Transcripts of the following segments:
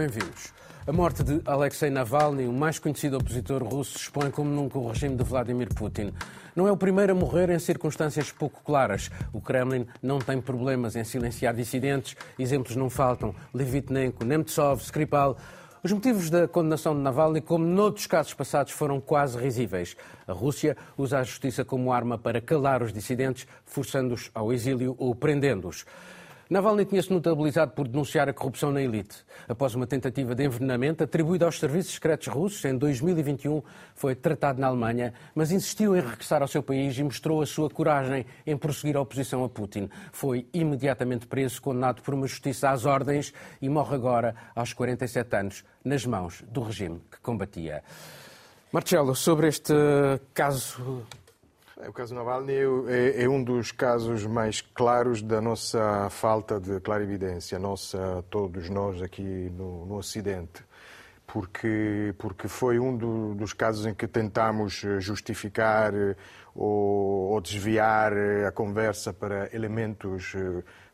Bem-vindos. A morte de Alexei Navalny, o mais conhecido opositor russo, expõe como nunca o regime de Vladimir Putin. Não é o primeiro a morrer em circunstâncias pouco claras. O Kremlin não tem problemas em silenciar dissidentes. Exemplos não faltam. Levitnenko, Nemtsov, Skripal. Os motivos da condenação de Navalny, como noutros casos passados, foram quase risíveis. A Rússia usa a justiça como arma para calar os dissidentes, forçando-os ao exílio ou prendendo-os. Navalny tinha-se notabilizado por denunciar a corrupção na elite. Após uma tentativa de envenenamento atribuída aos serviços secretos russos, em 2021 foi tratado na Alemanha, mas insistiu em regressar ao seu país e mostrou a sua coragem em prosseguir a oposição a Putin. Foi imediatamente preso, condenado por uma justiça às ordens e morre agora, aos 47 anos, nas mãos do regime que combatia. Marcelo, sobre este caso o caso Navalny é, é, um dos casos mais claros da nossa falta de clarividência, nossa, todos nós aqui no, no Ocidente. Porque, porque foi um do, dos casos em que tentamos justificar ou, ou desviar a conversa para elementos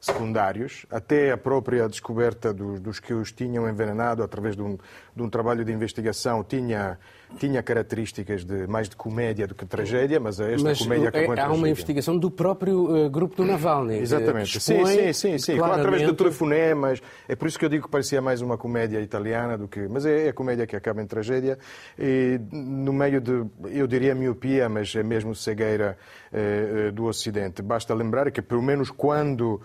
secundários, até a própria descoberta dos, dos que os tinham envenenado através de um, de um trabalho de investigação tinha, tinha características de, mais de comédia do que tragédia, mas esta mas comédia acabou é, Há uma investigação do próprio uh, grupo do Navalny. Exatamente. Sim, sim, sim, sim. Claramente... através de telefonemas. É por isso que eu digo que parecia mais uma comédia italiana do que... Mas é, é a comédia que acaba em tragédia. E no meio de, eu diria miopia, mas é mesmo cegueira uh, do Ocidente. Basta lembrar que pelo menos quando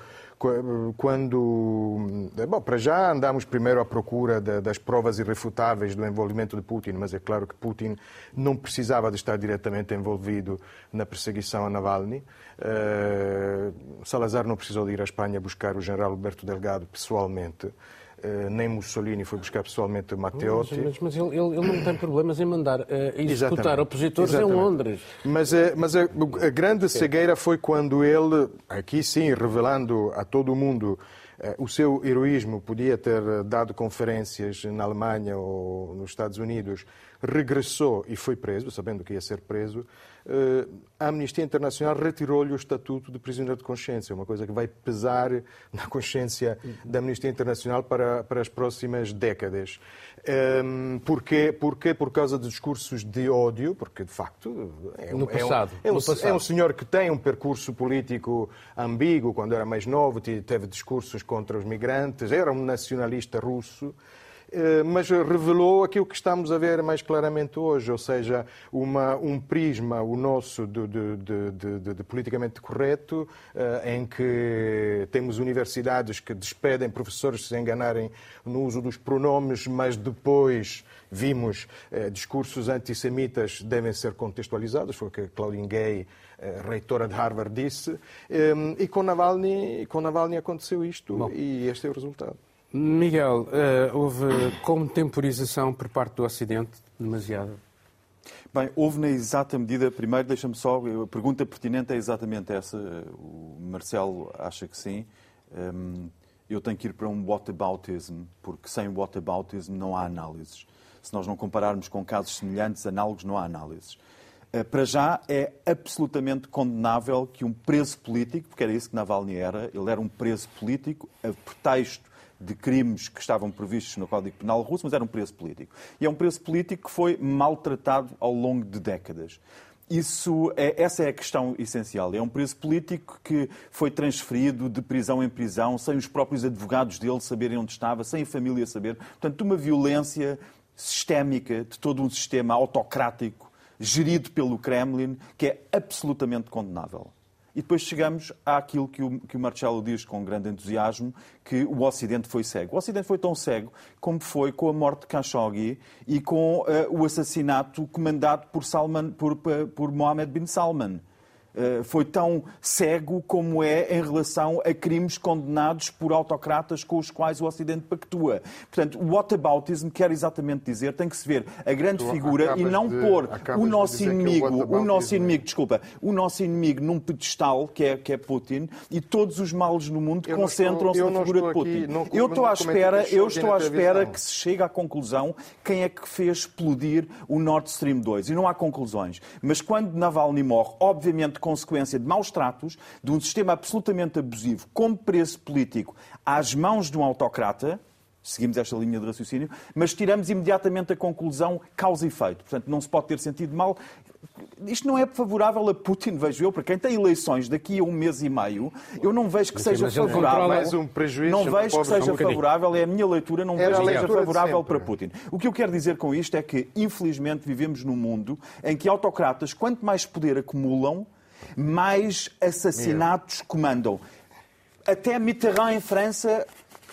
quando. Bom, para já andámos primeiro à procura das provas irrefutáveis do envolvimento de Putin, mas é claro que Putin não precisava de estar diretamente envolvido na perseguição a Navalny. Uh, Salazar não precisou de ir à Espanha buscar o general Alberto Delgado pessoalmente. Uh, nem Mussolini foi buscar pessoalmente Matteotti. Mas, mas ele, ele, não tem problemas em mandar uh, executar Exatamente. opositores Exatamente. em Londres. Mas, uh, mas a, a, grande cegueira foi quando ele, aqui sim, revelando a todo o mundo o seu heroísmo, podia ter dado conferências na Alemanha ou nos Estados Unidos, regressou e foi preso, sabendo que ia ser preso, eh, a Amnistia Internacional retirou-lhe o estatuto de prisioneiro de consciência, uma coisa que vai pesar na consciência da Amnistia Internacional para, para as próximas décadas. Um, porquê? Porquê? Por causa de discursos de ódio, porque de facto é, no passado, é, um, é, um, passado. é um senhor que tem um percurso político ambíguo, quando era mais novo, teve discursos contra os migrantes, era um nacionalista russo. Eh, mas revelou aquilo que estamos a ver mais claramente hoje, ou seja, uma, um prisma, o nosso, de, de, de, de politicamente correto, eh, em que temos universidades que despedem professores se enganarem no uso dos pronomes, mas depois vimos eh, discursos antissemitas devem ser contextualizados, foi o que Claudine Gay, reitora de Harvard, disse, e com Navalny, com Navalny aconteceu isto, Bom. e este é o resultado. Miguel, uh, houve contemporização por parte do Ocidente demasiado? Bem, houve na exata medida, primeiro deixa-me só, a pergunta pertinente é exatamente essa, o Marcelo acha que sim, um, eu tenho que ir para um whataboutism, porque sem whataboutism não há análises. Se nós não compararmos com casos semelhantes, análogos, não há análises. Uh, para já é absolutamente condenável que um preso político, porque era isso que Navalny era, ele era um preso político, a pretexto de crimes que estavam previstos no Código Penal russo, mas era um preso político. E é um preso político que foi maltratado ao longo de décadas. Isso é, essa é a questão essencial. É um preso político que foi transferido de prisão em prisão, sem os próprios advogados dele saberem onde estava, sem a família saber. Portanto, uma violência sistémica de todo um sistema autocrático gerido pelo Kremlin que é absolutamente condenável. E depois chegamos àquilo que o, que o Marcelo diz com grande entusiasmo, que o Ocidente foi cego. O Ocidente foi tão cego como foi com a morte de Khashoggi e com uh, o assassinato comandado por, Salman, por, por Mohammed bin Salman. Eh, foi tão cego como é em relação a crimes condenados por autocratas com os quais o Ocidente pactua. Portanto, o whataboutism quer exatamente dizer, tem que se ver a grande tu figura e não de, pôr o nosso inimigo, o, o nosso inimigo, desculpa, o nosso inimigo num pedestal, que é, que é Putin, e todos os males no mundo concentram-se na figura de Putin. Aqui, não, eu estou à espera, eu estou à espera que se chegue à conclusão quem é que fez explodir o Nord Stream 2. E não há conclusões. Mas quando Navalny morre, obviamente consequência de maus tratos, de um sistema absolutamente abusivo, como preço político, às mãos de um autocrata, seguimos esta linha de raciocínio, mas tiramos imediatamente a conclusão causa e efeito. Portanto, não se pode ter sentido mal. Isto não é favorável a Putin, vejo eu, para quem tem eleições daqui a um mês e meio, eu não vejo que seja favorável. Mais um prejuízo não vejo que seja um favorável, é a minha leitura, não vejo que seja favorável para Putin. O que eu quero dizer com isto é que, infelizmente, vivemos num mundo em que autocratas, quanto mais poder acumulam, mais assassinatos comandam. Até Mitterrand, em França,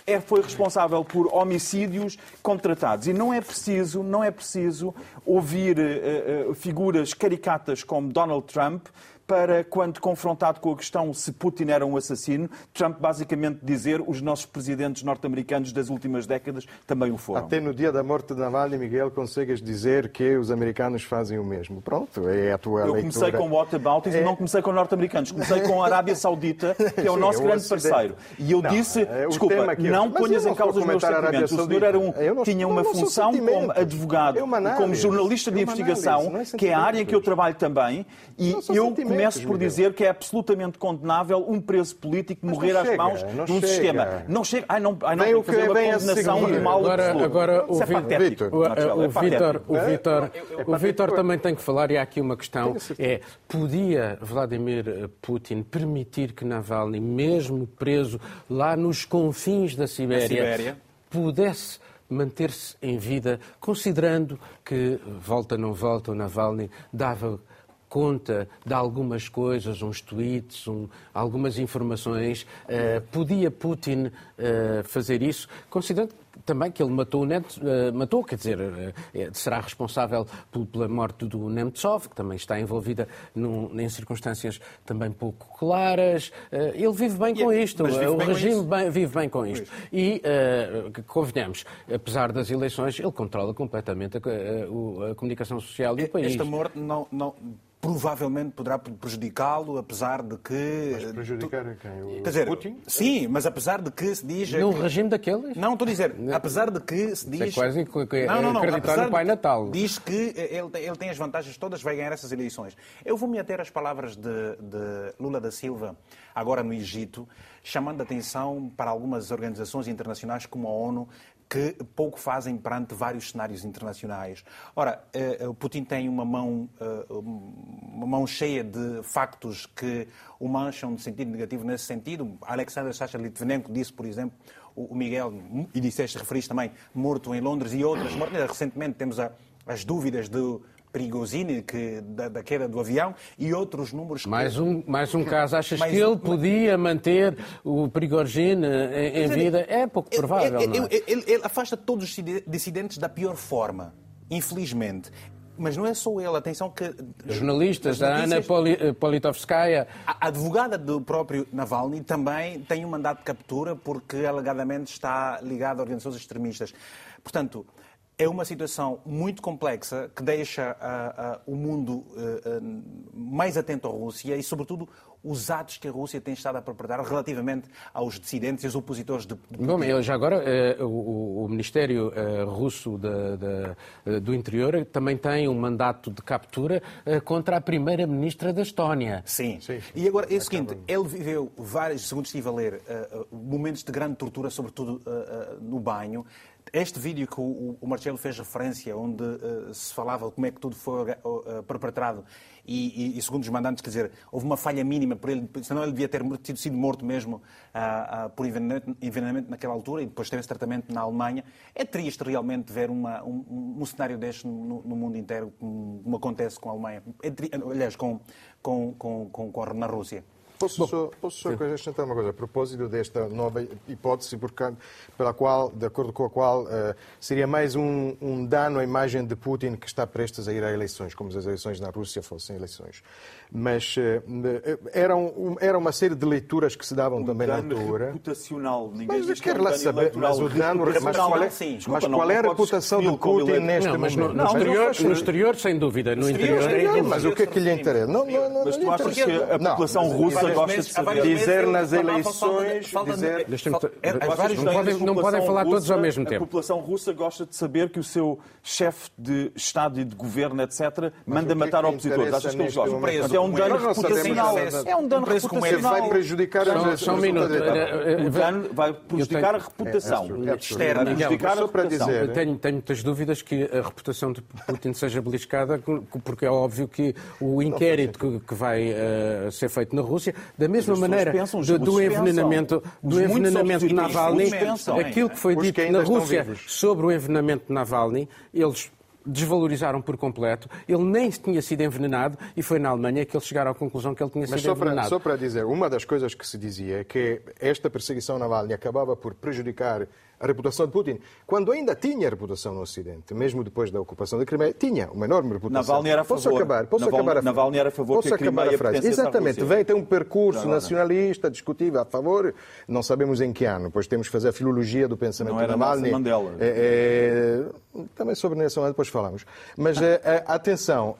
é, foi responsável por homicídios contratados. E não é preciso, não é preciso ouvir uh, uh, figuras caricatas como Donald Trump para, quando confrontado com a questão se Putin era um assassino, Trump basicamente dizer os nossos presidentes norte-americanos das últimas décadas também o foram. Até no dia da morte de Navalny, Miguel, consegues dizer que os americanos fazem o mesmo. Pronto, é a tua Eu leitura. comecei com whataboutism é... e não comecei com norte-americanos. Comecei com a Arábia Saudita, que é o Sim, nosso grande parceiro. E eu não, disse, é desculpa, que... não ponhas em causa os meus sentimentos. O senhor era um, não, tinha uma função como advogado, é como jornalista de é investigação, análise, que é a área em que eu trabalho também, e eu começo por dizer que é absolutamente condenável um preso político morrer às mãos de um sistema. Não chega. Ai, não, ai, não tem que fazer uma condenação do mal Agora, agora o, é Vitor, o, o, Vitor, o Vitor, o Vitor também tem que falar, e há aqui uma questão, é, podia Vladimir Putin permitir que Navalny, mesmo preso lá nos confins da Sibéria, Sibéria. pudesse manter-se em vida, considerando que, volta não volta, o Navalny dava conta de algumas coisas, uns tweets, um, algumas informações. Uh, podia Putin uh, fazer isso, considerando também que ele matou o Nemtsov, uh, matou, quer dizer, será responsável pela morte do Nemtsov, que também está envolvida num, em circunstâncias também pouco claras. ele vive bem com isto, o regime bem, vive bem com isto. E, convenhamos, apesar das eleições, ele controla completamente a, a, a comunicação social do país. Esta morte não, não provavelmente poderá prejudicá-lo, apesar de que... Mas prejudicar tu... quem? O Quer dizer, Putin? Sim, mas apesar de que se diz... No que... regime daqueles? Não, estou a dizer, apesar de que se diz... É quase não, não, não, acreditar no Pai Natal. Diz que ele, ele tem as vantagens todas, vai ganhar essas eleições. Eu vou-me ater às palavras de, de Lula da Silva, agora no Egito, chamando a atenção para algumas organizações internacionais como a ONU, que pouco fazem perante vários cenários internacionais. Ora, eh, o Putin tem uma mão, eh, uma mão cheia de factos que o mancham de sentido negativo nesse sentido. Alexander Sacha Litvinenko disse, por exemplo, o Miguel, e disseste, referiste também, morto em Londres e outras. Recentemente temos as dúvidas do Prigozhin, que, da, da, queda do avião, e outros números... Que... Mais, um, mais um caso. Achas mais que ele podia manter o Prigozhin em, em vida? É pouco provável, ele, é? ele, ele afasta todos os dissidentes da pior forma, infelizmente. Mas não é só ele, atenção que... Jornalistas, a Ana eh, Politovskaya... A advogada do próprio Navalny também tem um mandato de captura porque alegadamente está ligada a organizações extremistas. Portanto, é uma situação muito complexa que deixa uh, uh, o mundo uh, mais atento à Rússia e, sobretudo, os atos que a Rússia tem estado a perpetrar relativamente aos dissidentes e aos opositores de, de Bom, já agora, o, o, Ministério Russo de, de, do Interior também tem um mandato de captura contra a primeira-ministra da Estónia. Sim. Sim. E agora, é o seguinte, ele viveu vários, segundo estive a ler, momentos de grande tortura, sobretudo no banho, este vídeo que o, o Marcelo fez referência, onde uh, se falava como é que tudo foi uh, perpetrado, e, e, e, segundo os mandantes, quer dizer, houve uma falha mínima por ele, senão ele devia ter tido sido morto mesmo uh, por envenenamento, envenenamento, naquela altura e depois teve esse tratamento na Alemanha. É triste realmente ver uma, um, um, cenário deste no, no, mundo inteiro, como, como, acontece com a Alemanha, é, aliás, com, com, com, com, na Rússia. Posso Bom, só, posso só acrescentar uma coisa a propósito desta nova hipótese pela qual, de acordo com a qual uh, seria mais um, um, dano à imagem de Putin que está prestes a ir a eleições, como se as eleições na Rússia fossem eleições. Mas uh, era, um, era uma série de leituras que se davam um também na altura. reputacional. Ninguém mas quero lá saber, mas o dano... Mas qual é, sim, mas qual é a reputação de Putin neste não, momento? No, no, exterior, no exterior, sem dúvida. No, interior, exterior, mas o que é que lhe interessa? Não, não, não, mas tu achas que a população russa gosta de saber. Dizer nas eleições. Dizer... Não podem, falar todos ao mesmo tempo. A população russa gosta de saber que o seu chefe de Estado e de governo, etc., manda matar opositores. Achas que eles gostam? É um dano reputacional. É um dano reputacional. Vai prejudicar Só um minuto. Dano vai prejudicar a reputação externa. Prejudicar a reputação. Tenho, muitas dúvidas que a reputação de Putin seja beliscada, porque é óbvio que o inquérito que, vai uh, ser feito na Rússia, da mesma maneira pensam, do, do envenenamento, do envenenamento de Navalny, aquilo que foi dito na Rússia sobre o envenenamento de Navalny, eles desvalorizaram por completo. Ele nem tinha sido envenenado e foi na Alemanha que eles chegaram à conclusão que ele tinha Mas sido só envenenado. Para, só para dizer, uma das coisas que se dizia é que esta perseguição Navalny acabava por prejudicar a reputação de Putin, quando ainda tinha reputação no Ocidente, mesmo depois da ocupação da Crimeia, tinha uma enorme reputação. Navalny era a favor. Posso acabar? Posso Navalny, acabar a Navalny era a favor posso que a Crimeia a frase. Exatamente. Vem ter um percurso não, nacionalista, discutível, a favor, não sabemos em que ano, pois temos que fazer a filologia do pensamento não era de Navalny. Mandela. É, é, também sobre Nelson Mandela depois falamos. Mas é, atenção,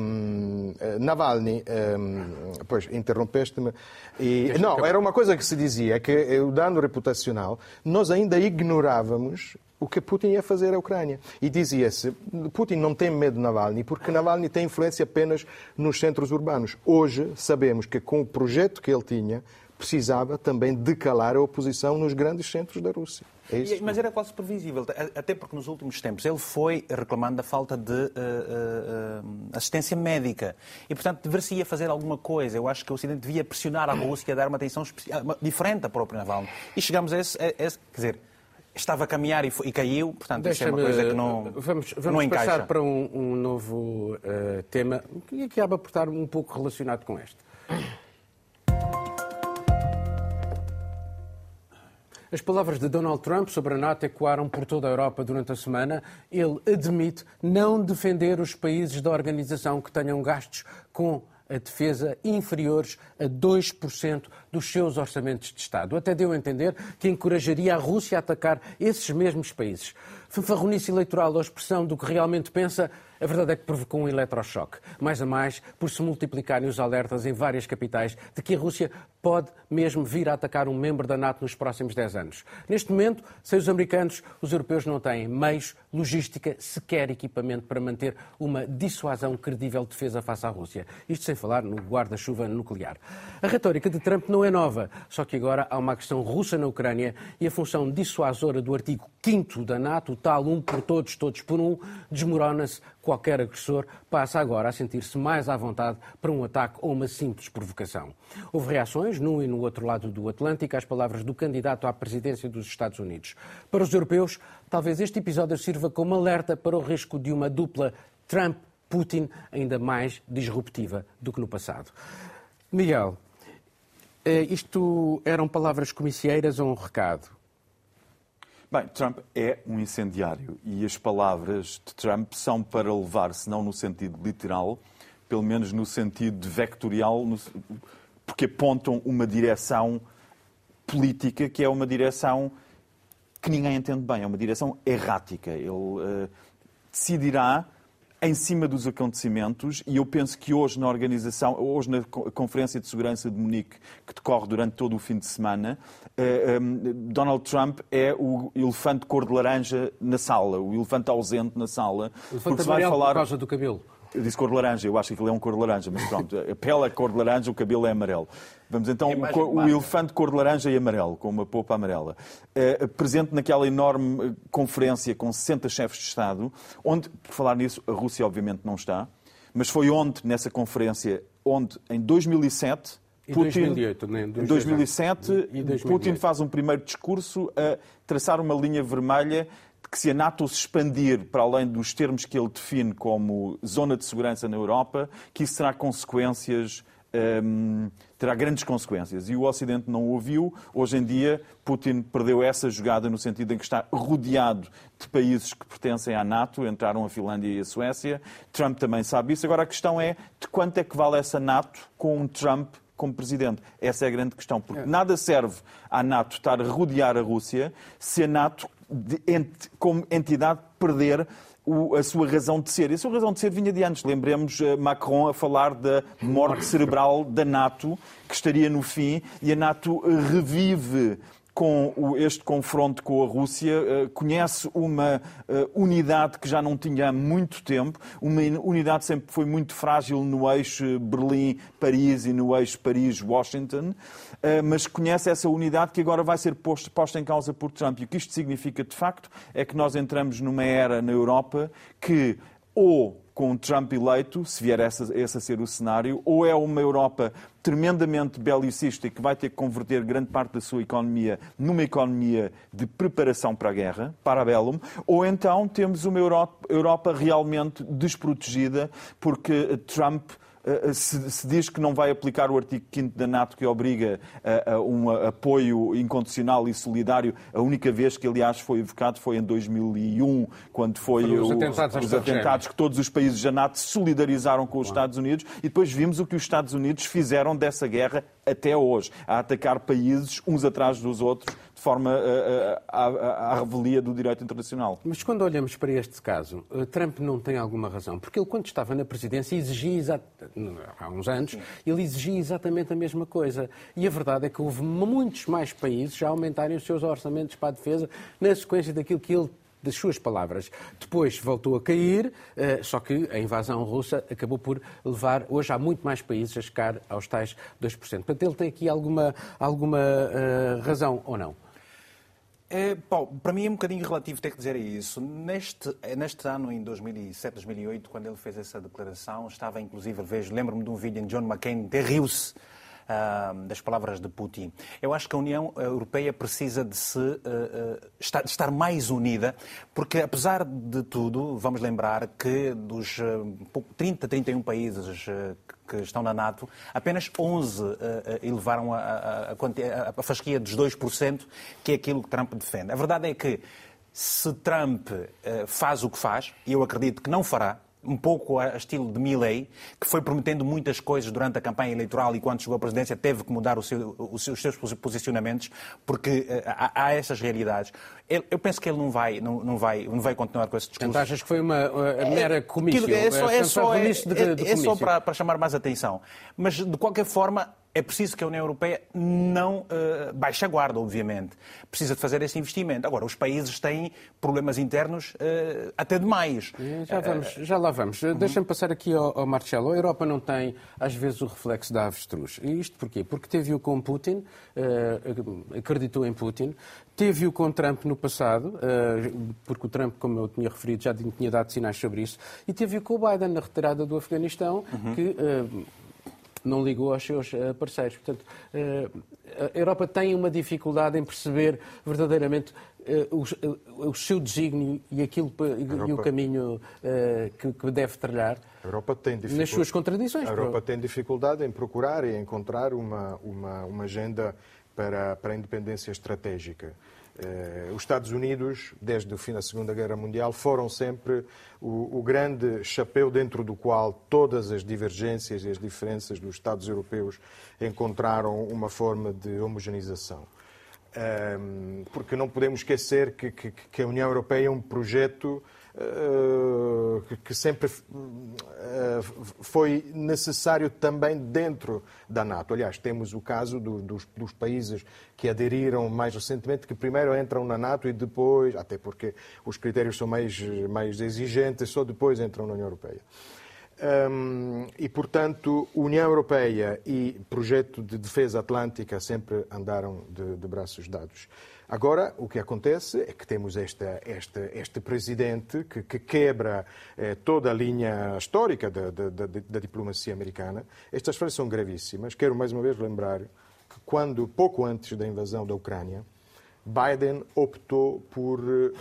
um, Navalny, um, pois interrompeste-me, e, não, era uma coisa que se dizia, que o dano reputacional, nós ainda ignorávamos o que Putin ia fazer à Ucrânia. E dizia-se, Putin não tem medo de Navalny, porque Navalny tem influência apenas nos centros urbanos. Hoje sabemos que com o projeto que ele tinha, precisava também decalar a oposição nos grandes centros da Rússia. É isso? Mas era quase previsível, até porque nos últimos tempos ele foi reclamando a falta de uh, uh, assistência médica e, portanto, deveria fazer alguma coisa. Eu acho que o Ocidente devia pressionar a Rússia a dar uma atenção diferente à própria Navalny. E chegamos a esse, a esse quer dizer, estava a caminhar e, foi, e caiu, portanto, isso é uma coisa que não Vamos, vamos não passar encaixa. para um, um novo uh, tema que acaba por estar um pouco relacionado com este. As palavras de Donald Trump sobre a NATO ecoaram por toda a Europa durante a semana. Ele admite não defender os países da organização que tenham gastos com a defesa inferiores a 2% dos seus orçamentos de Estado. Até deu a entender que encorajaria a Rússia a atacar esses mesmos países. Fanfarronice eleitoral ou expressão do que realmente pensa, a verdade é que provocou um eletrochoque. Mais a mais, por se multiplicarem os alertas em várias capitais de que a Rússia pode mesmo vir a atacar um membro da NATO nos próximos 10 anos. Neste momento, sem os americanos, os europeus não têm meios, logística, sequer equipamento para manter uma dissuasão credível de defesa face à Rússia. Isto sem falar no guarda-chuva nuclear. A retórica de Trump não é nova, só que agora há uma agressão russa na Ucrânia e a função dissuasora do artigo 5 da NATO, tal um por todos, todos por um, desmorona-se qualquer agressor passa agora a sentir-se mais à vontade para um ataque ou uma simples provocação. Houve reações, num e no outro lado do Atlântico, às palavras do candidato à presidência dos Estados Unidos. Para os europeus, talvez este episódio sirva como alerta para o risco de uma dupla Trump-Putin ainda mais disruptiva do que no passado. Miguel, eh, isto eram palavras comicieiras ou um recado? Bem, Trump é um incendiário e as palavras de Trump são para levar, se não no sentido literal, pelo menos no sentido vectorial, porque apontam uma direção política que é uma direção que ninguém entende bem, é uma direção errática. Ele uh, decidirá em cima dos acontecimentos e eu penso que hoje na organização, hoje na Conferência de Segurança de Munique, que decorre durante todo o fim de semana, eh, ehm, Donald Trump é o elefante cor de laranja na sala, o elefante ausente na sala. O elefante vai falar... por causa do cabelo. Eu disse cor de laranja, eu acho que aquilo é um cor de laranja, mas pronto, a pele é cor de laranja, o cabelo é amarelo. Vamos então, o, o, elefante cor de laranja e amarelo, com uma polpa amarela. Uh, presente naquela enorme eh, conferência com 60 chefes de Estado, onde, por falar nisso, a Rússia obviamente não está, mas foi onde, nessa conferência, onde em 2007 Putin, 2008, né? 2007, e 2008. Putin faz um primeiro discurso a traçar uma linha vermelha que se a NATO se expandir para além dos termos que ele define como zona de segurança na Europa, que isso terá consequências um, terá grandes consequências. E o Ocidente não o ouviu. Hoje em dia, Putin perdeu essa jogada no sentido em que está rodeado de países que pertencem à NATO, entraram a Finlândia e a Suécia. Trump também sabe isso. Agora, a questão é de quanto é que vale essa NATO com um Trump como presidente? Essa é a grande questão, porque é. nada serve à NATO estar a rodear a Rússia se a NATO de, ent, como entidade, perder a sua razão de ser. E a sua razão de ser vinha de antes. Lembremos eh, Macron a falar da morte cerebral da NATO, que estaria no fim, e a NATO revive com este confronto com a Rússia, eh, conhece uma eh, unidade que já não tinha há muito tempo, uma unidade sempre foi muito frágil no eixo Berlim-Paris e no eixo Paris-Washington, eh, mas conhece essa unidade que agora vai ser posta em causa por Trump. E o que isto significa, de facto, é que nós entramos numa era na Europa que ou com Trump eleito, se vier esse, esse a ser o cenário, ou é uma Europa tremendamente belicista e que vai ter que converter grande parte da sua economia numa economia de preparação para a guerra, para a bellum, ou então temos uma Europa, Europa realmente desprotegida porque Trump se, se, diz que não vai aplicar o artigo 5 da NATO que obriga a, a, um apoio incondicional e solidário, a única vez que, aliás, foi evocado foi em 2001, quando foi os, o, atentados, os atentados que todos os países da NATO se solidarizaram com os Estados Unidos e depois vimos o que os Estados Unidos fizeram dessa guerra até hoje, a atacar países uns atrás dos outros forma à, à, revelia do direito internacional. Mas quando olhamos para este caso, eh, Trump não tem alguma razão, porque ele, quando estava na presidência, exigia, há uns anos, ele exigia exatamente a mesma coisa. E a verdade é que houve muitos mais países já aumentarem os seus orçamentos para a defesa na sequência daquilo que ele das suas palavras. Depois voltou a cair, eh, só que a invasão russa acabou por levar, hoje há muito mais países a chegar aos tais 2%. Portanto, ele tem aqui alguma, alguma uh, razão ou não? É, Paulo, para mim é um bocadinho relativo ter que dizer isso. Neste, neste ano, em 2007, 2008, quando ele fez essa declaração, estava inclusive, vejo, lembro-me de um vídeo em John McCain, que riu-se uh, das palavras de Putin. Eu acho que a União Europeia precisa de se uh, uh, estar, mais unida, porque apesar de tudo, vamos lembrar que dos 30, 31 países que estão na NATO, apenas 11 uh, elevaram a, a, a, a fasquia dos 2%, que é aquilo que Trump defende. A verdade é que se Trump uh, faz o que faz, e eu acredito que não fará, um pouco a estilo de Milley, que foi prometendo muitas coisas durante a campanha eleitoral e quando chegou à presidência teve que mudar seu, os seus posicionamentos, porque uh, há, há, essas realidades. Eu, eu, penso que ele não vai, não, não, vai, não vai continuar com esse discurso. Portanto, achas que foi uma, uma mera comissão? É só, é só, é, é, é só para, para chamar mais atenção. Mas, de qualquer forma, é preciso que a União Europeia não uh, baixe a guarda, obviamente. Precisa de fazer esse investimento. Agora, os países têm problemas internos uh, até demais. Já, vamos, já lá vamos. Uhum. Deixa-me passar aqui ao, ao, Marcelo. A Europa não tem, às vezes, o reflexo da avestruz. E isto porquê? Porque teve-o com Putin, uh, acreditou em Putin, teve-o com Trump no passado, porque o Trump, como eu tinha referido, já tinha dado sinais sobre isso, e teve-o com o Biden na retirada do Afeganistão, uhum. que não ligou aos seus eh, parceiros. Portanto, eh, a Europa tem uma dificuldade em perceber verdadeiramente eh, o, seu desígnio e, aquilo, Europa, e o caminho que, deve trilhar. A Europa tem nas suas contradições. A Europa tem dificuldade em procurar e encontrar uma, uma, uma agenda para, para a independência estratégica. Eh, os Estados Unidos, desde o fim da Segunda Guerra Mundial, foram sempre o, o, grande chapéu dentro do qual todas as divergências e as diferenças dos Estados europeus encontraram uma forma de homogeneização. Ehm, porque não podemos esquecer que, que, que a União Europeia é um projeto que sempre eh, foi necessário também dentro da NATO. Aliás, temos o caso dos, dos, países que aderiram mais recentemente, que primeiro entram na NATO e depois, até porque os critérios são mais, mais exigentes, só depois entram na União Europeia. Um, e, portanto, União Europeia e projeto de defesa atlântica sempre andaram de, de braços dados. Agora, o que acontece é que temos esta, esta, este presidente que, que quebra eh, toda a linha histórica da, da, da, da, diplomacia americana. Estas frases são gravíssimas. Quero mais uma vez lembrar que quando, pouco antes da invasão da Ucrânia, Biden optou por uh,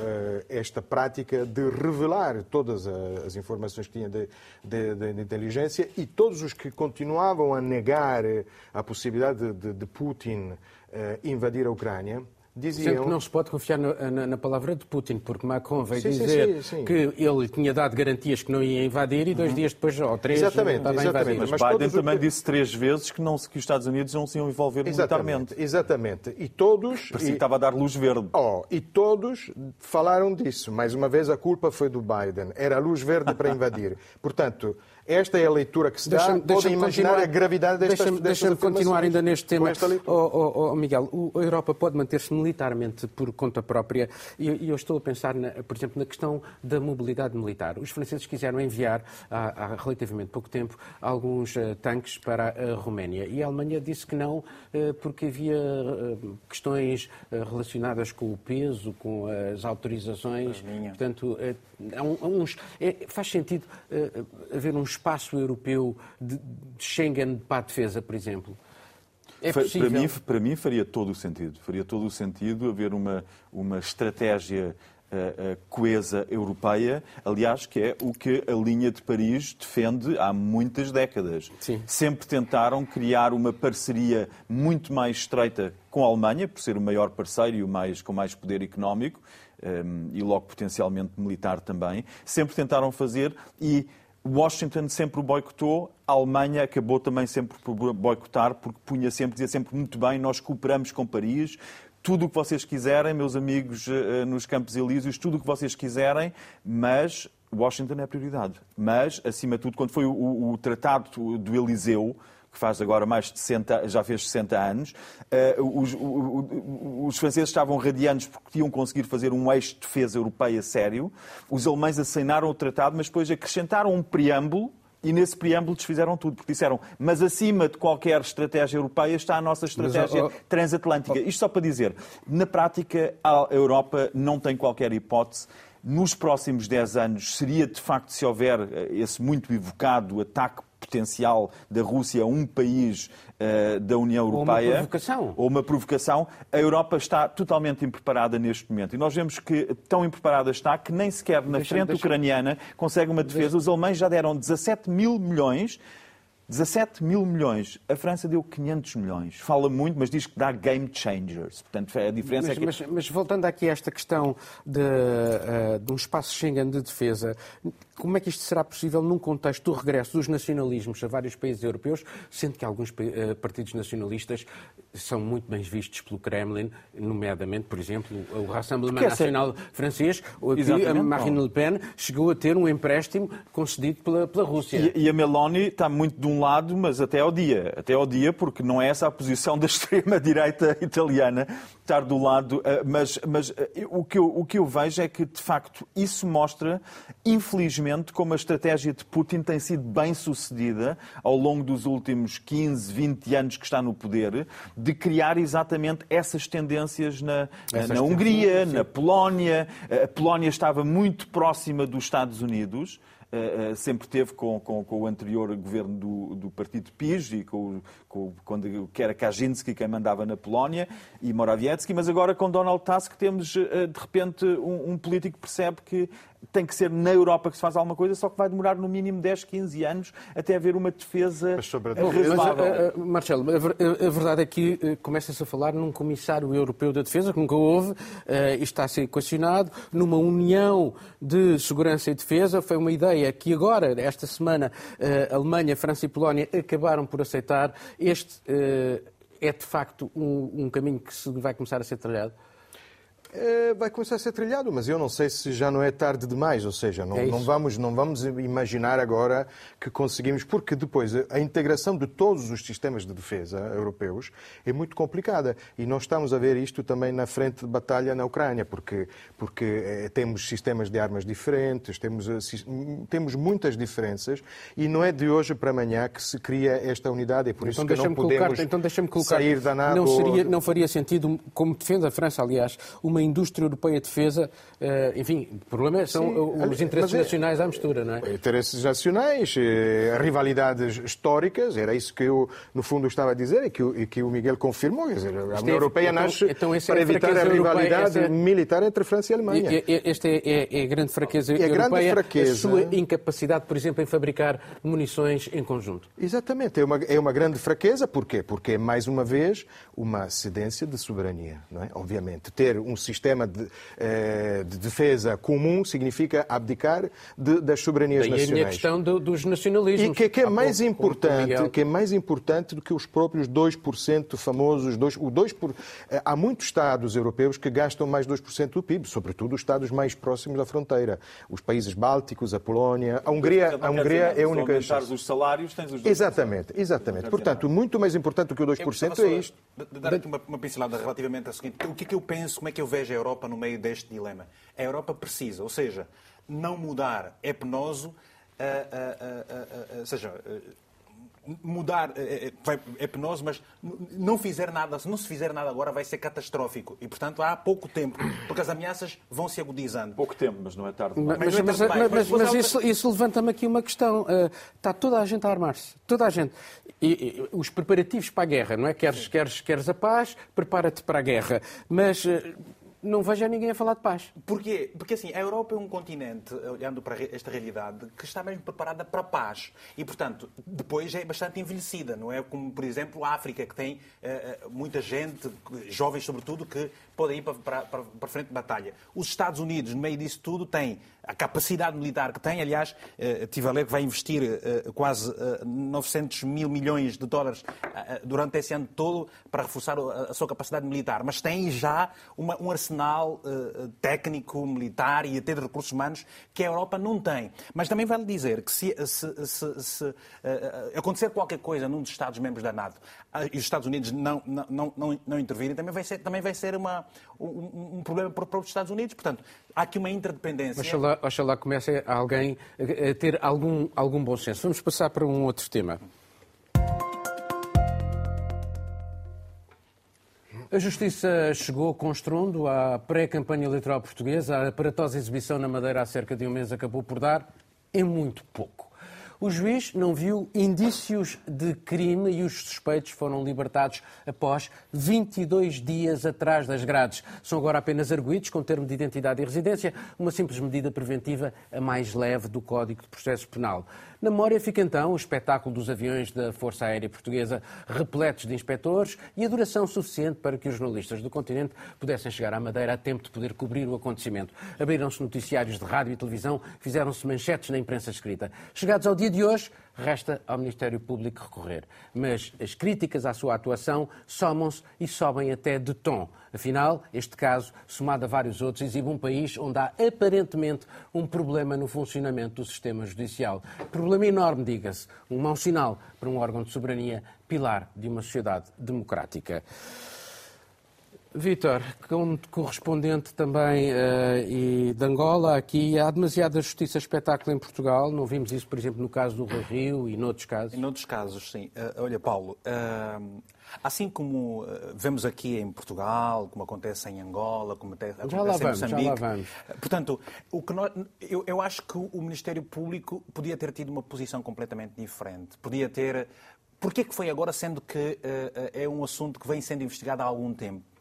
esta prática de revelar todas as informações que tinha de, de, de, inteligência e todos os que continuavam a negar a possibilidade de, de Putin uh, invadir a Ucrânia diziam... Que não se pode confiar na, na, na palavra de Putin, porque Macron veio sim, dizer sim, sim, que ele tinha dado garantias que não ia invadir e dois uhum. dias depois, ou três, exatamente, estava exatamente. a invadir. Mas, Mas Biden também disse três vezes que, não, que os Estados Unidos não se iam envolver exatamente, militarmente. Exatamente. E todos... Parecia que estava a dar luz verde. Oh, e todos falaram disso. Mais uma vez, a culpa foi do Biden. Era a luz verde para invadir. Portanto, esta é a leitura que se dá. Deixa Podem imaginar a gravidade destas Deixa-me deixa continuar ainda neste tema. Oh, oh, oh, Miguel, a Europa pode manter-se militarmente por conta própria e, e eu estou a pensar, na, por exemplo, na questão da mobilidade militar. Os franceses quiseram enviar, há, há relativamente pouco tempo, alguns uh, tanques para a Roménia e a Alemanha disse que não, uh, porque havia uh, questões relacionadas com o peso, com as autorizações. Portanto, há uns, é, faz sentido haver uns espaço europeu de, Schengen para a defesa, por exemplo? É para, mim, para mim faria todo o sentido. Faria todo o sentido haver uma, uma estratégia uh, uh, coesa europeia, aliás, que é o que a linha de Paris defende há muitas décadas. Sim. Sempre tentaram criar uma parceria muito mais estreita com a Alemanha, por ser o maior parceiro e o mais, com mais poder económico, um, ehm, e logo potencialmente militar também. Sempre tentaram fazer e Washington sempre o boicotou, a Alemanha acabou também sempre por boicotar, porque punha sempre, dizia sempre muito bem, nós cooperamos com Paris, tudo o que vocês quiserem, meus amigos eh, eh, nos Campos Elíseos, tudo o que vocês quiserem, mas Washington é a prioridade. Mas, acima de tudo, quando foi o, o, o Tratado do Eliseu, que faz agora mais de 60, já fez 60 anos. Uh, os, os, franceses estavam radiantes porque iam conseguir fazer um eixo de defesa europeia sério. Os alemães assinaram o tratado, mas depois acrescentaram um preâmbulo e nesse preâmbulo desfizeram tudo, porque disseram, mas acima de qualquer estratégia europeia está a nossa estratégia mas, oh, transatlântica. Oh, Isto só para dizer, na prática, a Europa não tem qualquer hipótese nos próximos 10 anos seria de facto se houver eh, esse muito evocado ataque potencial da Rússia a um país uh, da União Europeia. Ou uma provocação. Ou uma provocação. A Europa está totalmente impreparada neste momento. E nós vemos que tão impreparada está que nem sequer na deixa, frente deixa... ucraniana consegue uma defesa. Deixa... Os alemães já deram 17 mil milhões 17 mil milhões. A França deu 500 milhões. Fala muito, mas diz que dá game changers. Portanto, a diferença mas, é que... Mas, mas, voltando aqui a esta questão de, uh, de um espaço Schengen de defesa, como é que isto será possível num contexto do regresso dos nacionalismos a vários países europeus, sendo que alguns uh, partidos nacionalistas são muito bem vistos pelo Kremlin, nomeadamente, por exemplo, o Rassemblement Nacional francês, que a Marine Le Pen chegou a ter um empréstimo concedido pela, pela Rússia. E, e a Meloni está muito de um lado, mas até ao dia. Até ao dia, porque não é essa a posição da extrema-direita italiana, estar do lado. Eh, mas, mas eh, o, que eu, o que eu vejo é que, de facto, isso mostra, infelizmente, como a estratégia de Putin tem sido bem sucedida ao longo dos últimos 15, 20 anos que está no poder, de criar exatamente essas tendências na, na Hungria, na Polónia. A Polónia estava muito próxima dos Estados Unidos. Eh, eh, sempre teve com, com, com, o anterior governo do, do Partido PIS e com, quando, que era Kaczynski quem mandava na Polónia e Morawiecki, mas agora com Donald Tusk temos eh, de repente um, um político que percebe que tem que ser na Europa que se faz alguma coisa, só que vai demorar no mínimo 10, 15 anos até haver uma defesa mas sobre a razoável. Mas, uh, uh, Marcelo, a, a, verdade é que uh, começa-se a falar num comissário europeu da defesa, que nunca houve, uh, e está a ser equacionado, numa união de segurança e defesa. Foi uma ideia que agora, esta semana, uh, Alemanha, França e Polónia acabaram por aceitar. Este uh, é, de facto, um, um caminho que se vai começar a ser trilhado? Eh, vai começar a ser trilhado, mas eu não sei se já não é tarde demais, ou seja, não, é não, vamos, não vamos imaginar agora que conseguimos, porque depois a integração de todos os sistemas de defesa europeus é muito complicada e nós estamos a ver isto também na frente de batalha na Ucrânia, porque, porque é, temos sistemas de armas diferentes, temos, eh, temos muitas diferenças e não é de hoje para amanhã que se cria esta unidade, é por então, isso que não podemos então sair da NATO. Não, seria, não faria sentido, como defende a França, aliás, uma indústria europeia de defesa. Uh, enfim, o problema são Sim, os interesses é, nacionais à mistura, não é? Interesses nacionais, eh, rivalidades históricas, era isso que eu, no fundo, estava a dizer e que, e que o Miguel confirmou. Quer dizer, a União Europeia então, nasce então, para é evitar a rivalidade europeia, militar entre a França e a Alemanha. E, esta é, é, é, a grande fraqueza e a europeia, grande fraqueza, a sua incapacidade, por exemplo, em fabricar munições em conjunto. Exatamente, é uma, é uma grande fraqueza. Porquê? Porque é, mais uma vez, uma cedência de soberania. Não é? Obviamente, ter um sistema de, eh, de defesa comum significa abdicar de, das soberanias Daí nacionais. a minha questão do, dos nacionalismos. E que, que é mais pouco, importante, que é mais importante do que os próprios 2% famosos, 2, o 2 por, eh, há muitos Estados europeus que gastam mais 2% do PIB, sobretudo os Estados mais próximos da fronteira. Os países bálticos, a Polónia, a Hungria, a Hungria é a única... Se os salários, tens os 2%. Exatamente, exatamente. Portanto, muito mais importante do que o 2% é isto. Dar aqui uma, uma pincelada relativamente ao seguinte. O que é que eu penso, como é que eu vejo a Europa no meio deste dilema? A Europa precisa, ou seja, não mudar é penoso, ou seja, mudar é, é, é, penoso, mas não fizer nada, se não se fizer nada agora vai ser catastrófico. E, portanto, há pouco tempo, porque as ameaças vão se agudizando. Pouco tempo, mas não é tarde demais. Mas, mas, mas, mas, mas, mas isso, isso levanta-me aqui uma questão. Uh, está toda a gente a armar-se. Toda a gente. E, e, os preparativos para a guerra, não é? Queres, queres, queres a paz, prepara-te para a guerra. Mas uh, não vejo ninguém a falar de paz. Porquê? Porque assim, a Europa é um continente, olhando para esta realidade, que está mesmo preparada para a paz. E, portanto, depois é bastante envelhecida, não é? Como, por exemplo, a África, que tem uh, muita gente, jovens sobretudo, que podem ir para, para, para, frente de batalha. Os Estados Unidos, no meio disso tudo, têm a capacidade militar que tem. Aliás, uh, tive a ler que vai investir uh, quase uh, 900 mil milhões de dólares durante esse ano todo para reforçar a, sua capacidade militar. Mas tem já uma, um arsenal técnico, militar e até de recursos humanos que a Europa não tem. Mas também vale dizer que se, se, se, se acontecer qualquer coisa num dos Estados-membros da NATO e os Estados Unidos não, não, não, não, intervirem, também vai ser, também vai ser uma, um, um problema para, para os Estados Unidos. Portanto, há aqui uma interdependência. Oxalá, oxalá comece alguém a ter algum, algum bom senso. Vamos passar para um outro tema. A Justiça chegou com estrondo à pré-campanha eleitoral portuguesa. A aparatosa exibição na Madeira há cerca de um mês acabou por dar em muito pouco. O juiz não viu indícios de crime e os suspeitos foram libertados após 22 dias atrás das grades. São agora apenas arguídos com termo de identidade e residência, uma simples medida preventiva a mais leve do Código de Processo Penal. Na memória fica então o espetáculo dos aviões da Força Aérea Portuguesa repletos de inspectores e a duração suficiente para que os jornalistas do continente pudessem chegar à Madeira a tempo de poder cobrir o acontecimento. Abriram-se noticiários de rádio e televisão, fizeram-se manchetes na imprensa escrita. Chegados ao dia de hoje, resta ao Ministério Público recorrer. Mas as críticas à sua atuação somam-se e sobem até de tom. Afinal, este caso, somado a vários outros, exibe um país onde há aparentemente um problema no funcionamento do sistema judicial. Problema enorme, diga-se. Um mau sinal para um órgão de soberania, pilar de uma sociedade democrática. Vítor, como correspondente também uh, e de Angola, aqui há demasiada justiça espetáculo em Portugal. Não vimos isso, por exemplo, no caso do Rio e noutros casos? Em outros casos, sim. Uh, olha, Paulo, uh, assim como vemos aqui em Portugal, como acontece em Angola, como acontece lá em vamos, Moçambique. Já lá vamos. Portanto, o que nós, eu, eu acho que o Ministério Público podia ter tido uma posição completamente diferente. Podia ter. Porquê que foi agora, sendo que é um assunto que vem sendo investigado há algum tempo?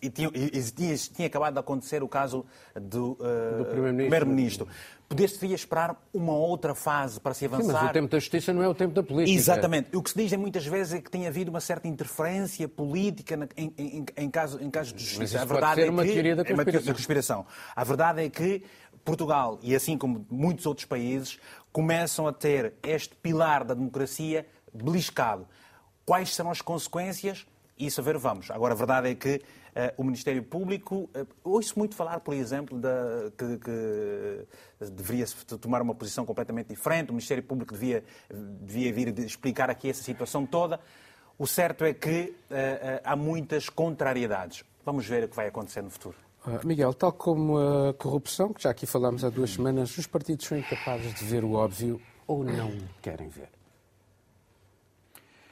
E tinha, tinha, tinha, acabado de acontecer o caso do, uh, do Primeiro-Ministro. Primeiro Poder-se esperar uma outra fase para se avançar. Sim, mas o tempo da justiça não é o tempo da política. Exatamente. O que se diz muitas vezes é que tem havido uma certa interferência política em, em, em, caso, em casos de justiça. A verdade é uma que, teoria da conspiração. É uma teoria da conspiração. A verdade é que Portugal, e assim como muitos outros países, começam a ter este pilar da democracia beliscado. Quais serão as consequências? Isso a ver vamos. Agora, a verdade é que Uh, o Ministério Público, uh, ouço muito falar, por exemplo, da, que, que deveria tomar uma posição completamente diferente, o Ministério Público devia, devia vir explicar aqui essa situação toda. O certo é que uh, há muitas contrariedades. Vamos ver o que vai acontecer no futuro. Miguel, tal como a corrupção, que já aqui falámos há duas semanas, os partidos são incapazes de ver o óbvio ou não querem ver?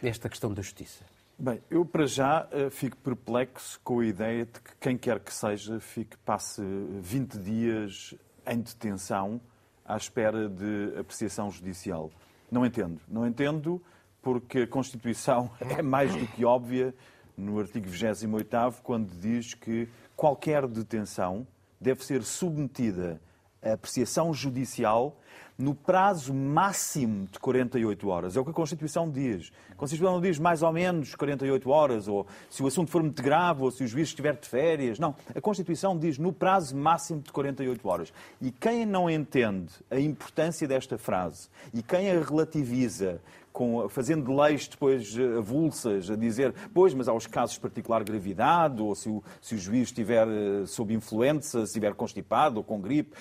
Esta questão da justiça. Bem, eu para já eh, fico perplexo com a ideia de que quem quer que seja fique, passe 20 dias em detenção à espera de apreciação judicial. Não entendo. Não entendo porque a Constituição é mais do que óbvia no artigo 28 quando diz que qualquer detenção deve ser submetida à apreciação judicial no prazo máximo de 48 horas. É o que a Constituição diz. A Constituição não diz mais ou menos 48 horas, ou se o assunto for muito grave, ou se o juiz estiver de férias. Não. A Constituição diz no prazo máximo de 48 horas. E quem não entende a importância desta frase e quem a relativiza com, fazendo leis depois eh, avulsas, a dizer, pois, mas há os casos de particular gravidade, ou se o, se o juiz estiver eh, sob influenza, se estiver constipado ou com gripe.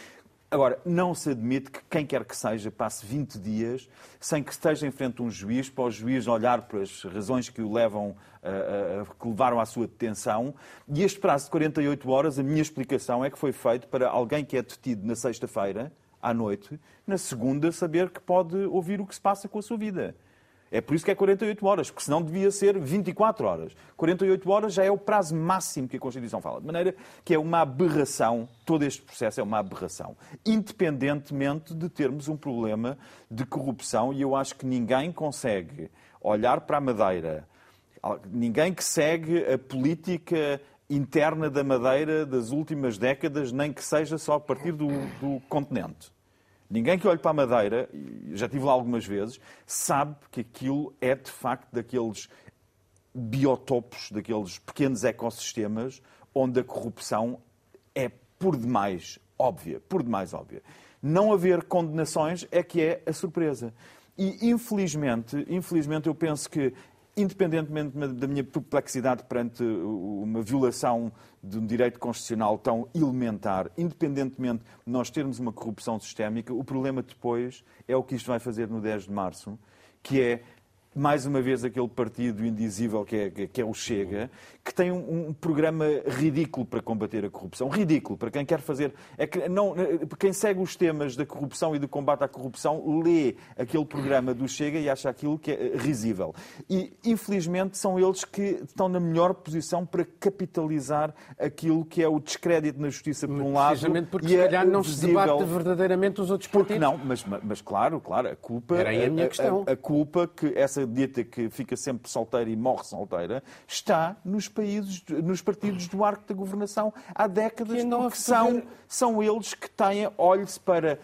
Agora, não se admite que quem quer que seja passe 20 dias sem que esteja em frente a um juiz, para o juiz olhar para as razões que o levam, a, a, que levaram à sua detenção. E este prazo de 48 horas, a minha explicação é que foi feito para alguém que é detido na sexta-feira, à noite, na segunda, saber que pode ouvir o que se passa com a sua vida. É por isso que é 48 horas, porque senão devia ser 24 horas. 48 horas já é o prazo máximo que a Constituição fala. De maneira que é uma aberração, todo este processo é uma aberração. Independentemente de termos um problema de corrupção, e eu acho que ninguém consegue olhar para a Madeira, ninguém que segue a política interna da Madeira das últimas décadas, nem que seja só a partir do, do continente Ninguém que olhe para a Madeira, já estive lá algumas vezes, sabe que aquilo é de facto daqueles biotopos, daqueles pequenos ecossistemas onde a corrupção é por demais óbvia, por demais óbvia. Não haver condenações é que é a surpresa. E infelizmente, infelizmente eu penso que independentemente da minha perplexidade perante uma violação de um direito constitucional tão elementar, independentemente de nós termos uma corrupção sistémica, o problema depois é o que isto vai fazer no 10 de março, que é mais uma vez aquele partido indizível que é, que é o Chega, que tem um, um, programa ridículo para combater a corrupção. Ridículo, para quem quer fazer. É que não, quem segue os temas da corrupção e do combate à corrupção lê aquele programa do Chega e acha aquilo que é risível. E, infelizmente, são eles que estão na melhor posição para capitalizar aquilo que é o descrédito na justiça, por um lado. Precisamente porque, se calhar, não se debate verdadeiramente os outros partidos. Porque não, mas, mas claro, claro, a culpa. Era aí a minha questão. A, a culpa que essa essa dieta que fica sempre solteira e morre solteira, está nos países, nos partidos do arco da governação há décadas, que porque são, são eles que têm olhos para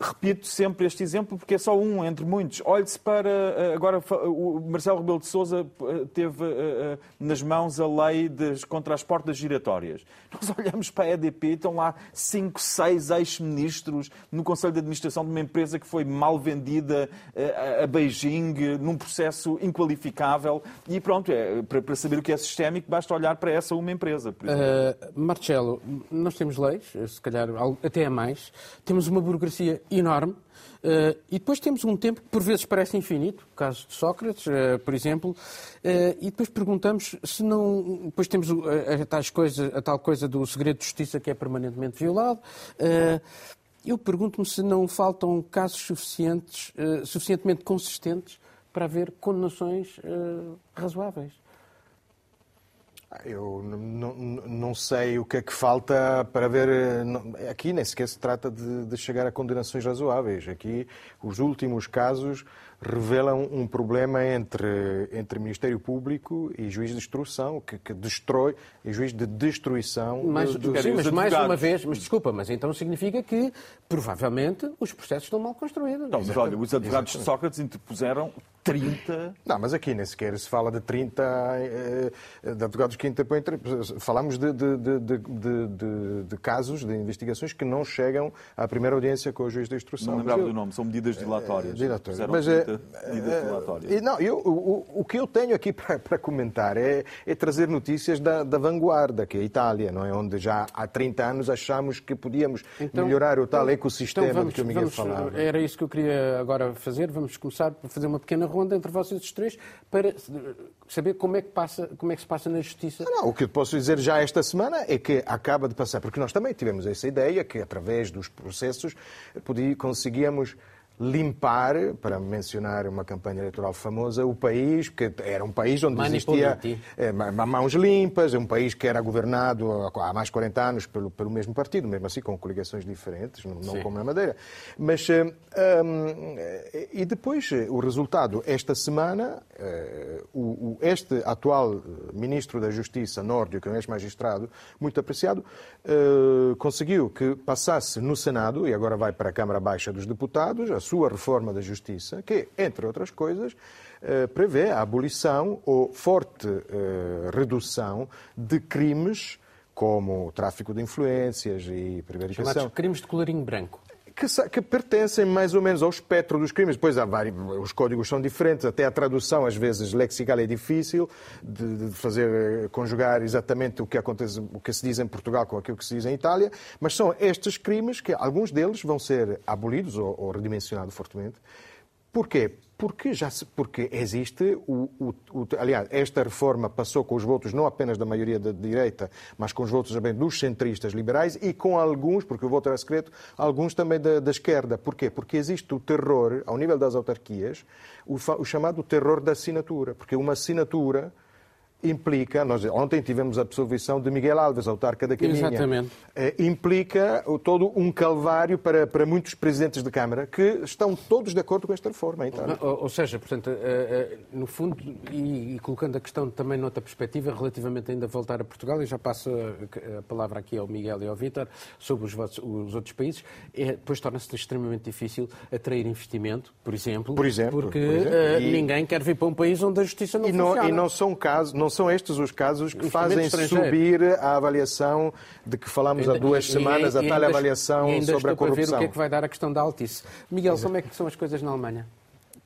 repito sempre este exemplo porque é só um entre muitos. Olhe-se para. Eh, agora, o Marcelo Rebelo de Souza eh, teve eh, nas mãos a lei das, contra as portas giratórias. Nós olhamos para a EDP, estão lá cinco, seis ex-ministros no Conselho de Administração de uma empresa que foi mal vendida a Beijing num processo inqualificável. E pronto, é, para saber o que é sistémico, basta olhar para essa uma empresa. Uh, Marcelo, nós temos leis, se calhar até a mais, temos uma burocracia enorme. Uh, e depois temos um tempo que por vezes parece infinito, o caso de Sócrates, uh, por exemplo, uh, e depois perguntamos se não. Depois temos a, a, a, tal coisa do segredo de justiça que é permanentemente violado. eu pergunto-me se não faltam casos suficientes, suficientemente consistentes para haver condenações razoáveis. Eu não, sei o que é que falta para ver. Aqui nem sequer se trata de, de chegar a condenações razoáveis. Aqui, os últimos casos revelam um problema entre, entre Ministério Público e juiz de instrução, que, que destrói, e juiz de destruição. Mas, do, sim, mas mais uma vez, mas desculpa, mas então significa que provavelmente os processos estão mal construídos. Não, mas olha, os advogados de Sócrates interpuseram 30. Não, mas aqui nem sequer se fala de 30 eh, de advogados que interpõem. Falamos de, de, de, de, casos, de investigações que não chegam à primeira audiência com o juiz de instrução. Não lembrava do nome, são medidas dilatórias. É, dilatórias. Mas, é, uh, não, eu, o, o, que eu tenho aqui para, para comentar é, é, trazer notícias da, da, vanguarda, que é a Itália, não é? onde já há 30 anos achamos que podíamos então, melhorar o tal então, ecossistema então vamos, que o Miguel vamos, falava. Era isso que eu queria agora fazer. Vamos começar a fazer uma pequena ronda entre vocês os três para saber como é que, passa, como é que se passa na justiça. Não, o que eu posso dizer já esta semana é que acaba de passar, porque nós também tivemos essa ideia que através dos processos conseguíamos limpar, para mencionar uma campanha eleitoral famosa, o país, que era um país onde existia é, mãos limpas, é um país que era governado há mais de 40 anos pelo, pelo mesmo partido, mesmo assim com coligações diferentes, não, não como na Madeira. Mas, um, e depois, o resultado, esta semana, o, este atual ministro da Justiça, Nórdio, que é um ex-magistrado, muito apreciado, conseguiu que passasse no Senado, e agora vai para a Câmara Baixa dos Deputados, a sua reforma da Justiça, que, entre outras coisas, eh, prevê a abolição ou forte eh, redução de crimes como tráfico de influências e prevaricação. Chamados crimes de colorinho branco que, que, pertencem mais ou menos ao espectro dos crimes. Depois há vários, os códigos são diferentes, até a tradução às vezes lexical é difícil de, de, fazer eh, conjugar exatamente o que acontece, o que se diz em Portugal com aquilo que se diz em Itália, mas são estes crimes que alguns deles vão ser abolidos ou, ou redimensionados fortemente. Porquê? Porque, já se, porque existe o, o, o, Aliás, esta reforma passou com os votos não apenas da maioria da direita, mas com os votos também dos centristas liberais e com alguns, porque o voto era secreto, alguns também da, da esquerda. Porquê? Porque existe o terror, ao nível das autarquias, o, o chamado terror da assinatura. Porque uma assinatura implica, nós ontem tivemos a absolvição de Miguel Alves, autarca da Caminha. Exatamente. É, implica todo um calvário para, para muitos presidentes de Câmara que estão todos de acordo com esta reforma. Então. Ou, ou, seja, portanto, eh, eh, no fundo, e, e, colocando a questão também noutra perspectiva, relativamente ainda a voltar a Portugal, e já passo a, palavra aqui ao Miguel e ao Vítor sobre os, votos, os outros países, é, depois torna-se extremamente difícil atrair investimento, por exemplo, por exemplo porque por exemplo. E... ninguém quer vir para um país onde a justiça não e funciona. Não, e não são casos, não são estes os casos que fazem subir a avaliação de que falámos há duas e, semanas, e, a tal avaliação sobre a corrupção. Para ver o que é que vai dar a questão da Altice. Miguel, como é que são as coisas na Alemanha?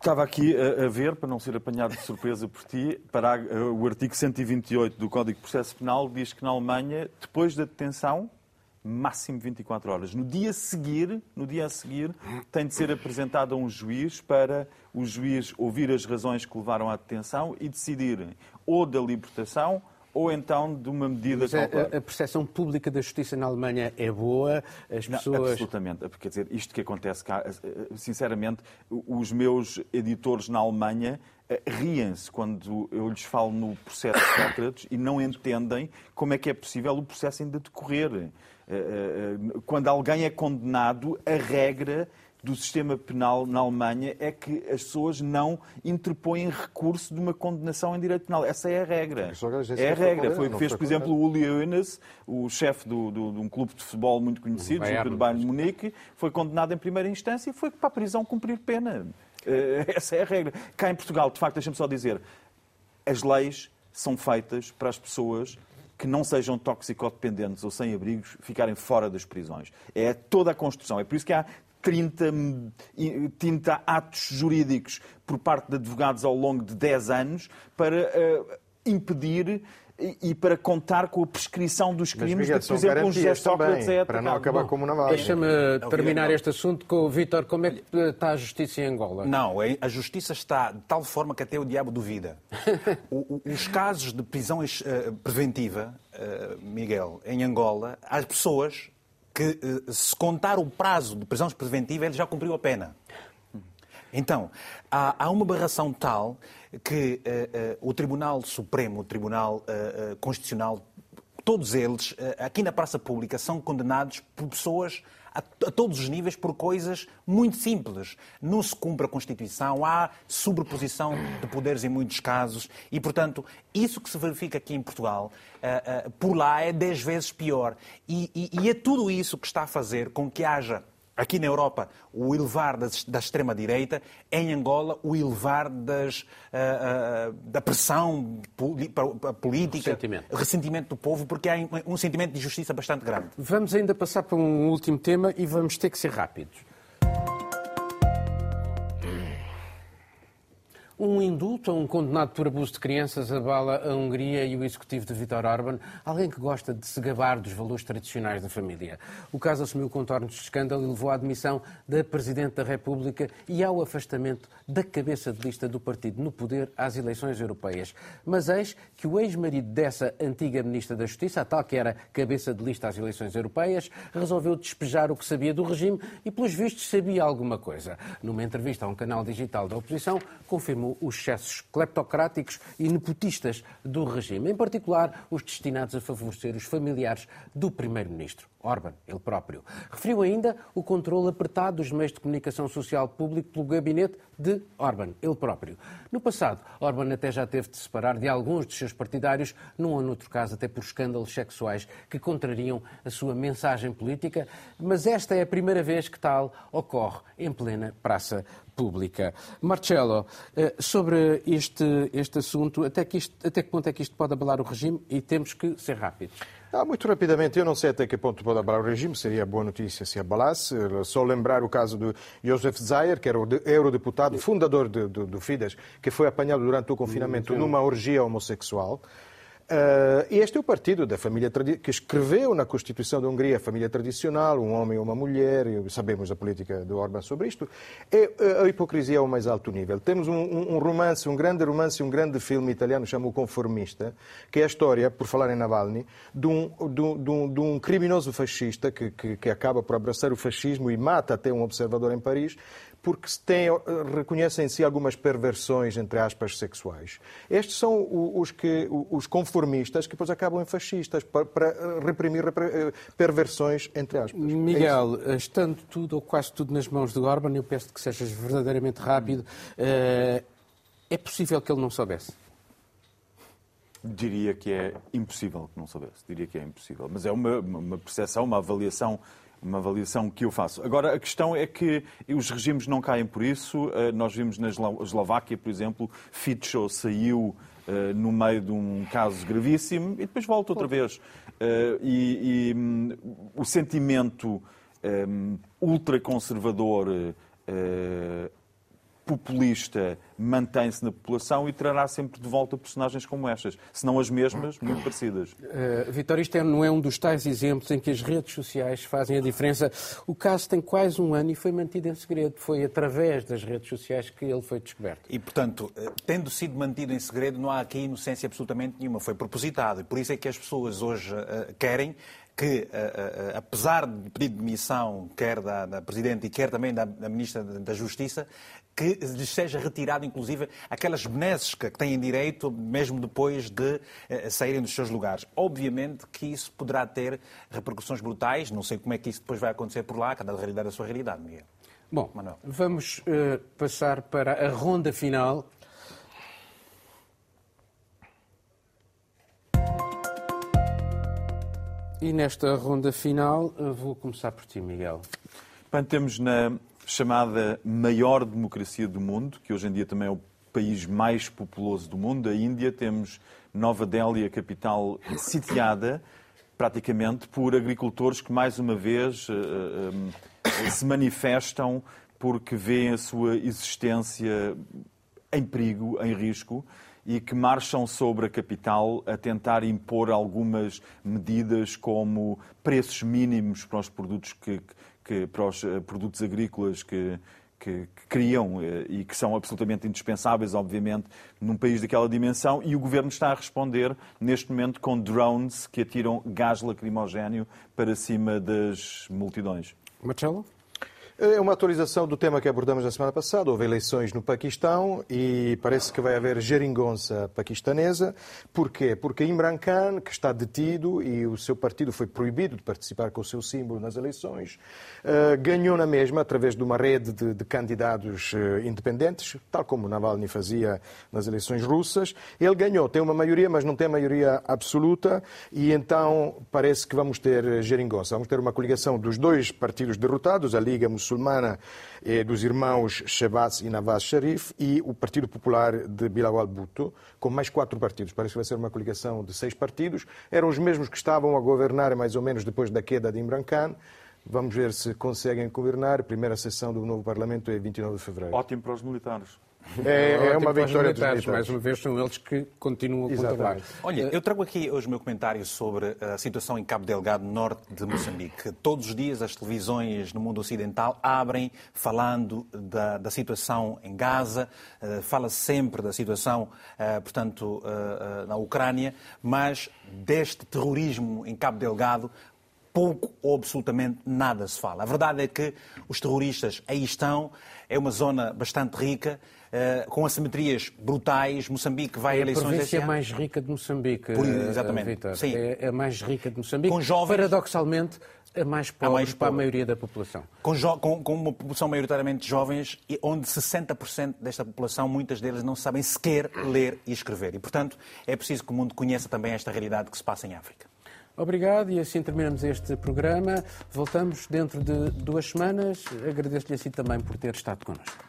Estava aqui a, a, ver, para não ser apanhado de surpresa por ti, para o artigo 128 do Código de Processo Penal diz que na Alemanha, depois da detenção, máximo 24 horas. No dia a seguir, no dia a seguir, tem de ser apresentado a um juiz para o juiz ouvir as razões que levaram à detenção e decidir ou da libertação ou então de uma medida cautelar. A, a percepção pública da justiça na Alemanha é boa, as pessoas... Não, absolutamente. Quer dizer, isto que acontece cá, sinceramente, os meus editores na Alemanha eh, riem-se quando eu lhes falo no processo de Sócrates e não entendem como é que é possível o processo ainda decorrer. Eh, eh, quando alguém é condenado, a regra do sistema penal na Alemanha é que as pessoas não interpõem recurso de uma condenação em direito penal. Essa é a regra. É a regra. Foi o que fez, por exemplo, o Uli Eunice, o chefe do, do, de um clube de futebol muito conhecido, o Bayern de Munique, foi condenado em primeira instância e foi para a prisão cumprir pena. Eh, essa é a regra. Cá em Portugal, de facto, deixa-me só dizer, as leis são feitas para as pessoas que não sejam toxicodependentes ou sem abrigos ficarem fora das prisões. É toda a construção. É por isso que há 30, 30 atos jurídicos por parte de advogados ao longo de 10 anos para uh, impedir e, para contar com a prescrição dos crimes Mas, de, por exemplo, um Sócrates é Para não acabar Bom, como na Deixa-me terminar este assunto com o Vítor. Como é que está a justiça em Angola? Não, é, a justiça está de tal forma que até o diabo duvida. Os casos de prisão eh, preventiva, eh, Miguel, em Angola, as pessoas que, eh, se contar o prazo de prisão preventiva, ele já cumpriu a pena. Então, há, há uma barração tal que uh, uh, o Tribunal Supremo, o Tribunal uh, Constitucional, todos eles, aqui na praça pública, são condenados por pessoas a, todos os níveis por coisas muito simples. Não se cumpre a Constituição, há sobreposição de poderes em muitos casos e, portanto, isso que se verifica aqui em Portugal, por lá é dez vezes pior. E, e, e é tudo isso que está a fazer com que haja aqui na Europa, o elevar da, da extrema-direita, em Angola, o elevar das, uh, uh, da pressão política, ressentimento. ressentimento. do povo, porque há um sentimento de justiça bastante grande. Vamos ainda passar para um último tema e vamos ter que ser rápidos. Um indulto a um condenado por abuso de crianças abala a Hungria e o executivo de Viktor Orban, alguém que gosta de se gabar dos valores tradicionais da família. O caso assumiu contornos de escândalo e levou à admissão da Presidente da República e ao afastamento da cabeça de lista do partido no poder às eleições europeias. Mas eis que o ex-marido dessa antiga Ministra da Justiça, a tal que era cabeça de lista às eleições europeias, resolveu despejar o que sabia do regime e, pelos vistos, sabia alguma coisa. Numa entrevista a um canal digital da oposição, confirmou os excessos cleptocráticos e nepotistas do regime, em particular os destinados a favorecer os familiares do Primeiro-Ministro. Orban, ele próprio. Referiu ainda o controle apertado dos meios de comunicação social público pelo gabinete de Orban, ele próprio. No passado, Orban até já teve de separar de alguns dos seus partidários, num ou noutro caso até por escândalos sexuais que contrariam a sua mensagem política, mas esta é a primeira vez que tal ocorre em plena praça pública. Marcelo, eh, sobre este, este assunto, até que, isto, até que ponto é que isto pode abalar o regime e temos que ser rápidos? Ah, muito rapidamente, eu não sei até que ponto pode abalar o regime, seria boa notícia se abalasse. Só lembrar o caso de Josef Zayer, que era o eurodeputado, fundador do, do, do Fidesz, que foi apanhado durante o confinamento numa orgia homossexual. Uh, este é o partido da família que escreveu na Constituição da Hungria a família tradicional, um homem e uma mulher, sabemos a política do Orbán sobre isto. É, a hipocrisia ao mais alto nível. Temos um, um, romance, um grande romance, um grande filme italiano chamado Conformista, que é a história, por falar em Navalny, de um, de de de um criminoso fascista que, que, que acaba por abraçar o fascismo e mata até um observador em Paris, porque se tem, eh, reconhece em si algumas perversões, entre aspas, sexuais. Estes são os, que, os conformistas que depois acabam em fascistas, para, para reprimir eh, perversões, entre aspas. É Miguel, é estando tudo ou quase tudo nas mãos de Orban, eu peço que sejas verdadeiramente rápido, eh, é possível que ele não soubesse? Diria que é impossível que não soubesse. Diria que é impossível. Mas é uma, uma percepção, uma avaliação uma avaliação que eu faço. Agora, a questão é que os regimes não caem por isso. Eh, nós vimos na Eslováquia, por exemplo, Fico saiu eh, no meio de um caso gravíssimo e depois volta outra vez. Eh, e, e um, o sentimento um, ultraconservador populista mantém-se na população e trará sempre de volta personagens como estas, se não as mesmas, muito parecidas. Uh, Vitória, isto não é um dos tais exemplos em que as redes sociais fazem a diferença. O caso tem quase um ano e foi mantido em segredo. Foi através das redes sociais que ele foi descoberto. E, portanto, eh, tendo sido mantido em segredo, não há aqui inocência absolutamente nenhuma. Foi propositado. E por isso é que as pessoas hoje uh, querem que, apesar de pedir demissão, quer da, da Presidente e quer também da, da Ministra da Justiça, que lhes seja retirado, inclusive, aquelas benesses que têm direito, mesmo depois de eh, saírem dos seus lugares. Obviamente que isso poderá ter repercussões brutais, não sei como é que isso depois vai acontecer por lá, cada realidade é a sua realidade, Miguel. Bom, Manuel. vamos uh, passar para a ronda final. E nesta ronda final, uh, vou começar por ti, Miguel. Bem, temos na chamada maior democracia do mundo, que hoje em dia também é o país mais populoso do mundo, a Índia, temos Nova Delhi, a capital, sitiada praticamente por agricultores que, mais uma vez, eh, eh, se manifestam porque veem a sua existência em perigo, em risco, e que marcham sobre a capital a tentar impor algumas medidas como preços mínimos para os produtos que, que, para os eh, produtos agrícolas que, que, que, criam eh, e que são absolutamente indispensáveis, obviamente, num país daquela dimensão, e o governo está a responder neste momento com drones que atiram gás lacrimogéneo para cima das multidões. Marcelo? É uma atualização do tema que abordamos na semana passada. Houve eleições no Paquistão e parece que vai haver geringonça paquistanesa. Porquê? Porque Imran Khan, que está detido e o seu partido foi proibido de participar com o seu símbolo nas eleições, eh, ganhou na mesma através de uma rede de, de candidatos eh, independentes, tal como Navalny fazia nas eleições russas. Ele ganhou, tem uma maioria, mas não tem maioria absoluta e então parece que vamos ter geringonça. Vamos ter uma coligação dos dois partidos derrotados, a Liga muçulmana eh, dos irmãos Shabazz e Nawaz Sharif e o Partido Popular de Bilawal Bhutto, com mais quatro partidos. Parece que vai ser uma coligação de seis partidos. Eram os mesmos que estavam a governar mais ou menos depois da queda de Imran Khan. Vamos ver se conseguem governar. Primeira sessão do novo Parlamento é 29 de fevereiro. Ótimo para os militares. É, é uma vitória dos militares. Mais uma vez, são eles que continuam a controlar. Olha, eu trago aqui hoje o meu comentário sobre a situação em Cabo Delgado, norte de Moçambique. Todos os dias as televisões no mundo ocidental abrem falando da, da situação em Gaza, eh, fala-se sempre da situação, eh, portanto, eh, na Ucrânia, mas deste terrorismo em Cabo Delgado pouco ou absolutamente nada se fala. A verdade é que os terroristas aí estão, é uma zona bastante rica, eh, com assimetrias brutais. Moçambique vai a É a eleições província este ano. mais rica de Moçambique. Por- eh, exatamente. Sim. É a mais rica de Moçambique. Com jovens- Paradoxalmente, a mais pobre mais para a pobre. maioria da população. com, com- com uma população maioritariamente de jovens, onde 60% desta população, muitas deles, não sabem sequer ler e escrever. E, portanto, é preciso que o mundo conheça também esta realidade que se passa em África. Obrigado e assim terminamos este programa. Voltamos dentro de duas semanas. Agradeço-lhe assim também por ter estado connosco.